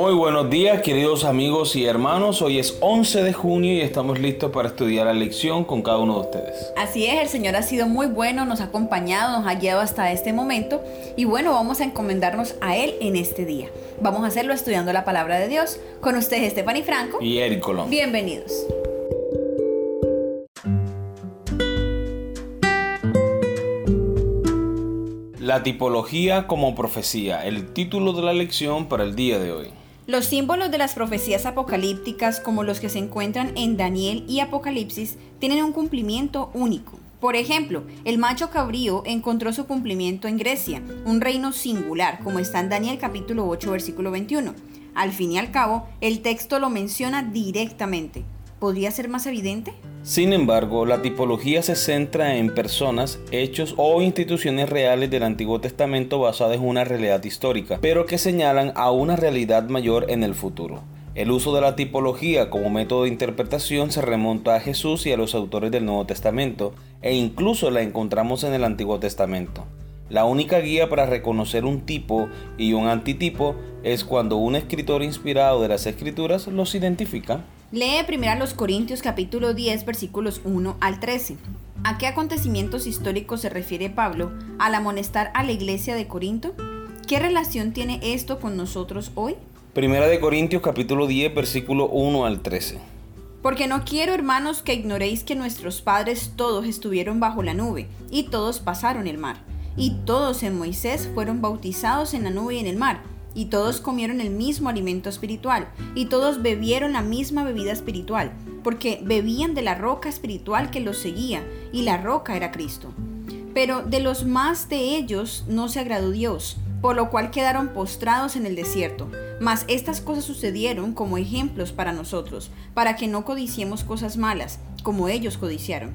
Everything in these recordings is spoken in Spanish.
Muy buenos días queridos amigos y hermanos, hoy es 11 de junio y estamos listos para estudiar la lección con cada uno de ustedes. Así es, el Señor ha sido muy bueno, nos ha acompañado, nos ha guiado hasta este momento y bueno, vamos a encomendarnos a Él en este día. Vamos a hacerlo estudiando la palabra de Dios con ustedes Stephanie Franco y Eric Colón. Bienvenidos. La tipología como profecía, el título de la lección para el día de hoy. Los símbolos de las profecías apocalípticas, como los que se encuentran en Daniel y Apocalipsis, tienen un cumplimiento único. Por ejemplo, el macho cabrío encontró su cumplimiento en Grecia, un reino singular, como está en Daniel capítulo 8, versículo 21. Al fin y al cabo, el texto lo menciona directamente. ¿Podría ser más evidente? Sin embargo, la tipología se centra en personas, hechos o instituciones reales del Antiguo Testamento basadas en una realidad histórica, pero que señalan a una realidad mayor en el futuro. El uso de la tipología como método de interpretación se remonta a Jesús y a los autores del Nuevo Testamento, e incluso la encontramos en el Antiguo Testamento. La única guía para reconocer un tipo y un antitipo es cuando un escritor inspirado de las escrituras los identifica. Lee primero a los Corintios capítulo 10 versículos 1 al 13. ¿A qué acontecimientos históricos se refiere Pablo al amonestar a la iglesia de Corinto? ¿Qué relación tiene esto con nosotros hoy? Primera de Corintios capítulo 10 versículo 1 al 13. Porque no quiero, hermanos, que ignoréis que nuestros padres todos estuvieron bajo la nube, y todos pasaron el mar, y todos en Moisés fueron bautizados en la nube y en el mar, y todos comieron el mismo alimento espiritual, y todos bebieron la misma bebida espiritual, porque bebían de la roca espiritual que los seguía, y la roca era Cristo. Pero de los más de ellos no se agradó Dios, por lo cual quedaron postrados en el desierto. Mas estas cosas sucedieron como ejemplos para nosotros, para que no codiciemos cosas malas, como ellos codiciaron.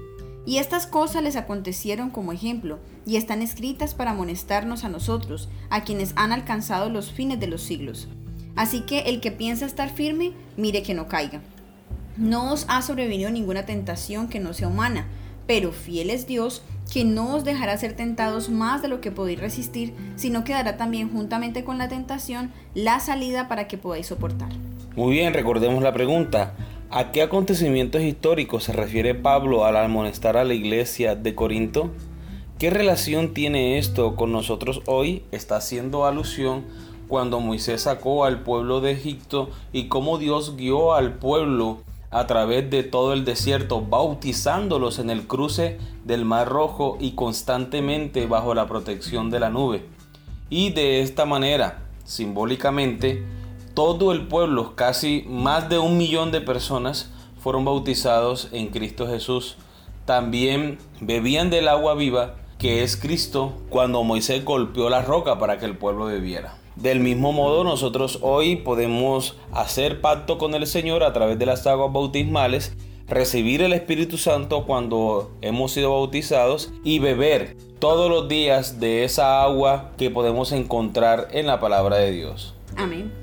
Y estas cosas les acontecieron como ejemplo, y están escritas para amonestarnos a nosotros, a quienes han alcanzado los fines de los siglos. Así que el que piensa estar firme, mire que no caiga. No os ha sobrevenido ninguna tentación que no sea humana, pero fiel es Dios, que no os dejará ser tentados más de lo que podéis resistir, sino que dará también juntamente con la tentación la salida para que podáis soportar. Muy bien, recordemos la pregunta. ¿A qué acontecimientos históricos se refiere Pablo al amonestar a la iglesia de Corinto? ¿Qué relación tiene esto con nosotros hoy? Está haciendo alusión cuando Moisés sacó al pueblo de Egipto y cómo Dios guió al pueblo a través de todo el desierto, bautizándolos en el cruce del Mar Rojo y constantemente bajo la protección de la nube. Y de esta manera, simbólicamente, todo el pueblo, casi más de un millón de personas, fueron bautizados en Cristo Jesús. También bebían del agua viva, que es Cristo, cuando Moisés golpeó la roca para que el pueblo bebiera. Del mismo modo, nosotros hoy podemos hacer pacto con el Señor a través de las aguas bautismales, recibir el Espíritu Santo cuando hemos sido bautizados y beber todos los días de esa agua que podemos encontrar en la palabra de Dios. Amén.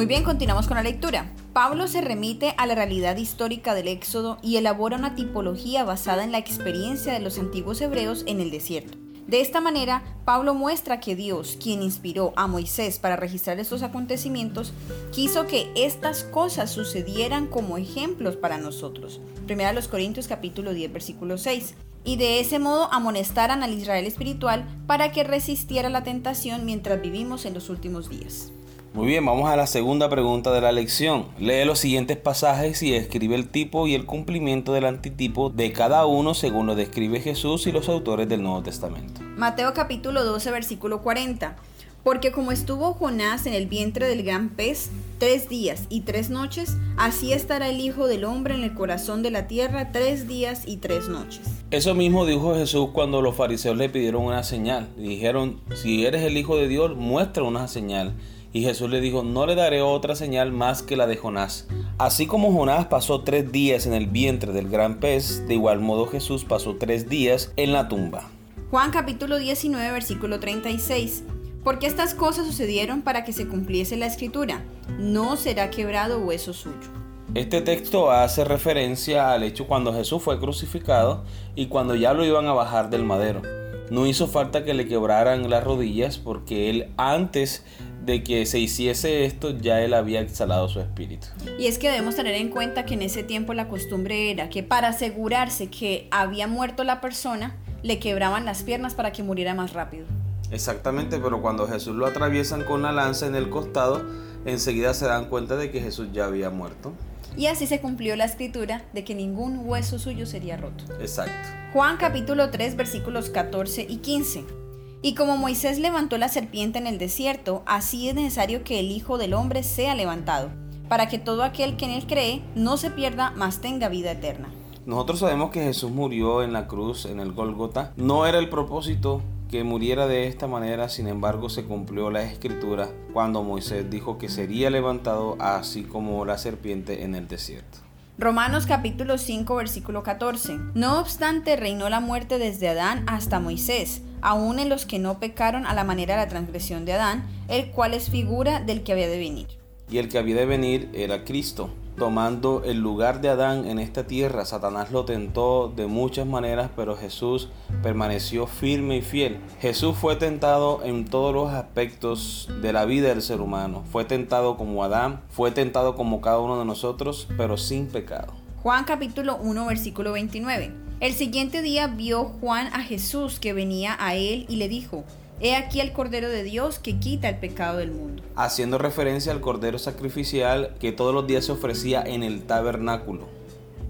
Muy bien, continuamos con la lectura. Pablo se remite a la realidad histórica del Éxodo y elabora una tipología basada en la experiencia de los antiguos hebreos en el desierto. De esta manera, Pablo muestra que Dios, quien inspiró a Moisés para registrar estos acontecimientos, quiso que estas cosas sucedieran como ejemplos para nosotros. Primera los Corintios capítulo 10 versículo 6. Y de ese modo amonestaran al Israel espiritual para que resistiera la tentación mientras vivimos en los últimos días. Muy bien, vamos a la segunda pregunta de la lección. Lee los siguientes pasajes y escribe el tipo y el cumplimiento del antitipo de cada uno según lo describe Jesús y los autores del Nuevo Testamento. Mateo capítulo 12 versículo 40. Porque como estuvo Jonás en el vientre del gran pez tres días y tres noches, así estará el Hijo del Hombre en el corazón de la tierra tres días y tres noches. Eso mismo dijo Jesús cuando los fariseos le pidieron una señal. Le dijeron, si eres el Hijo de Dios, muestra una señal Y Jesús le dijo, no le daré otra señal más que la de Jonás. Así como Jonás pasó tres días en el vientre del gran pez, de igual modo Jesús pasó tres días en la tumba. Juan capítulo 19 versículo 36. Porque estas cosas sucedieron para que se cumpliese la escritura. No será quebrado hueso suyo. Este texto hace referencia al hecho cuando Jesús fue crucificado y cuando ya lo iban a bajar del madero. No hizo falta que le quebraran las rodillas porque él antes de que se hiciese esto ya él había exhalado su espíritu. Y es que debemos tener en cuenta que en ese tiempo la costumbre era que para asegurarse que había muerto la persona, le quebraban las piernas para que muriera más rápido. Exactamente, pero cuando Jesús lo atraviesan con la lanza en el costado, enseguida se dan cuenta de que Jesús ya había muerto. Y así se cumplió la escritura de que ningún hueso suyo sería roto. Exacto. Juan capítulo 3 versículos 14 y 15. Y como Moisés levantó la serpiente en el desierto, así es necesario que el Hijo del Hombre sea levantado, para que todo aquel que en él cree no se pierda, mas tenga vida eterna. Nosotros sabemos que Jesús murió en la cruz, en el Gólgota. No era el propósito que muriera de esta manera, sin embargo se cumplió la escritura cuando Moisés dijo que sería levantado así como la serpiente en el desierto. Romanos capítulo 5 versículo 14. No obstante reinó la muerte desde Adán hasta Moisés, aun en los que no pecaron a la manera de la transgresión de Adán, el cual es figura del que había de venir. Y el que había de venir era Cristo tomando el lugar de Adán en esta tierra. Satanás lo tentó de muchas maneras, pero Jesús permaneció firme y fiel. Jesús fue tentado en todos los aspectos de la vida del ser humano. Fue tentado como Adán, fue tentado como cada uno de nosotros, pero sin pecado. Juan capítulo 1 versículo 29. El siguiente día vio Juan a Jesús que venía a él y le dijo, He aquí el Cordero de Dios que quita el pecado del mundo. Haciendo referencia al Cordero sacrificial que todos los días se ofrecía en el tabernáculo.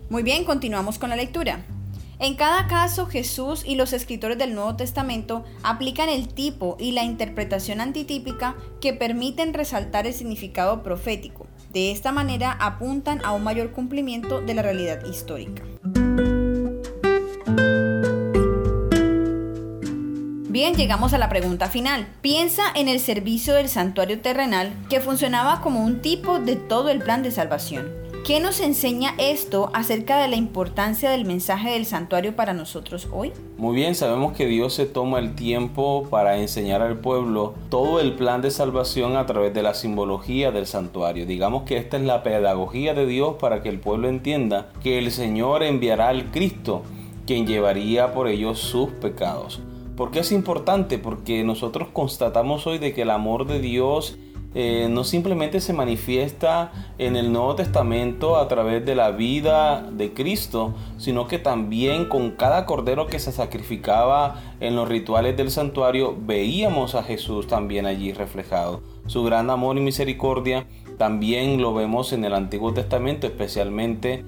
Muy bien, continuamos con la lectura. En cada caso, Jesús y los escritores del Nuevo Testamento aplican el tipo y la interpretación antitípica que permiten resaltar el significado profético. De esta manera apuntan a un mayor cumplimiento de la realidad histórica. Llegamos a la pregunta final. Piensa en el servicio del santuario terrenal que funcionaba como un tipo de todo el plan de salvación. ¿Qué nos enseña esto acerca de la importancia del mensaje del santuario para nosotros hoy? Muy bien, sabemos que Dios se toma el tiempo para enseñar al pueblo todo el plan de salvación a través de la simbología del santuario. Digamos que esta es la pedagogía de Dios para que el pueblo entienda que el Señor enviará al Cristo, quien llevaría por ellos sus pecados. ¿Por qué es importante? Porque nosotros constatamos hoy de que el amor de Dios eh, no simplemente se manifiesta en el Nuevo Testamento a través de la vida de Cristo, sino que también con cada cordero que se sacrificaba en los rituales del santuario veíamos a Jesús también allí reflejado. Su gran amor y misericordia también lo vemos en el Antiguo Testamento, especialmente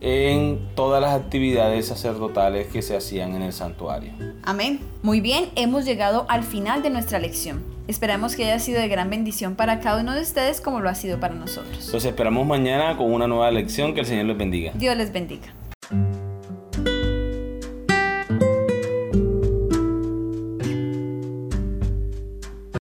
en todas las actividades sacerdotales que se hacían en el santuario. Amén. Muy bien, hemos llegado al final de nuestra lección. Esperamos que haya sido de gran bendición para cada uno de ustedes como lo ha sido para nosotros. Los esperamos mañana con una nueva lección. Que el Señor les bendiga. Dios les bendiga.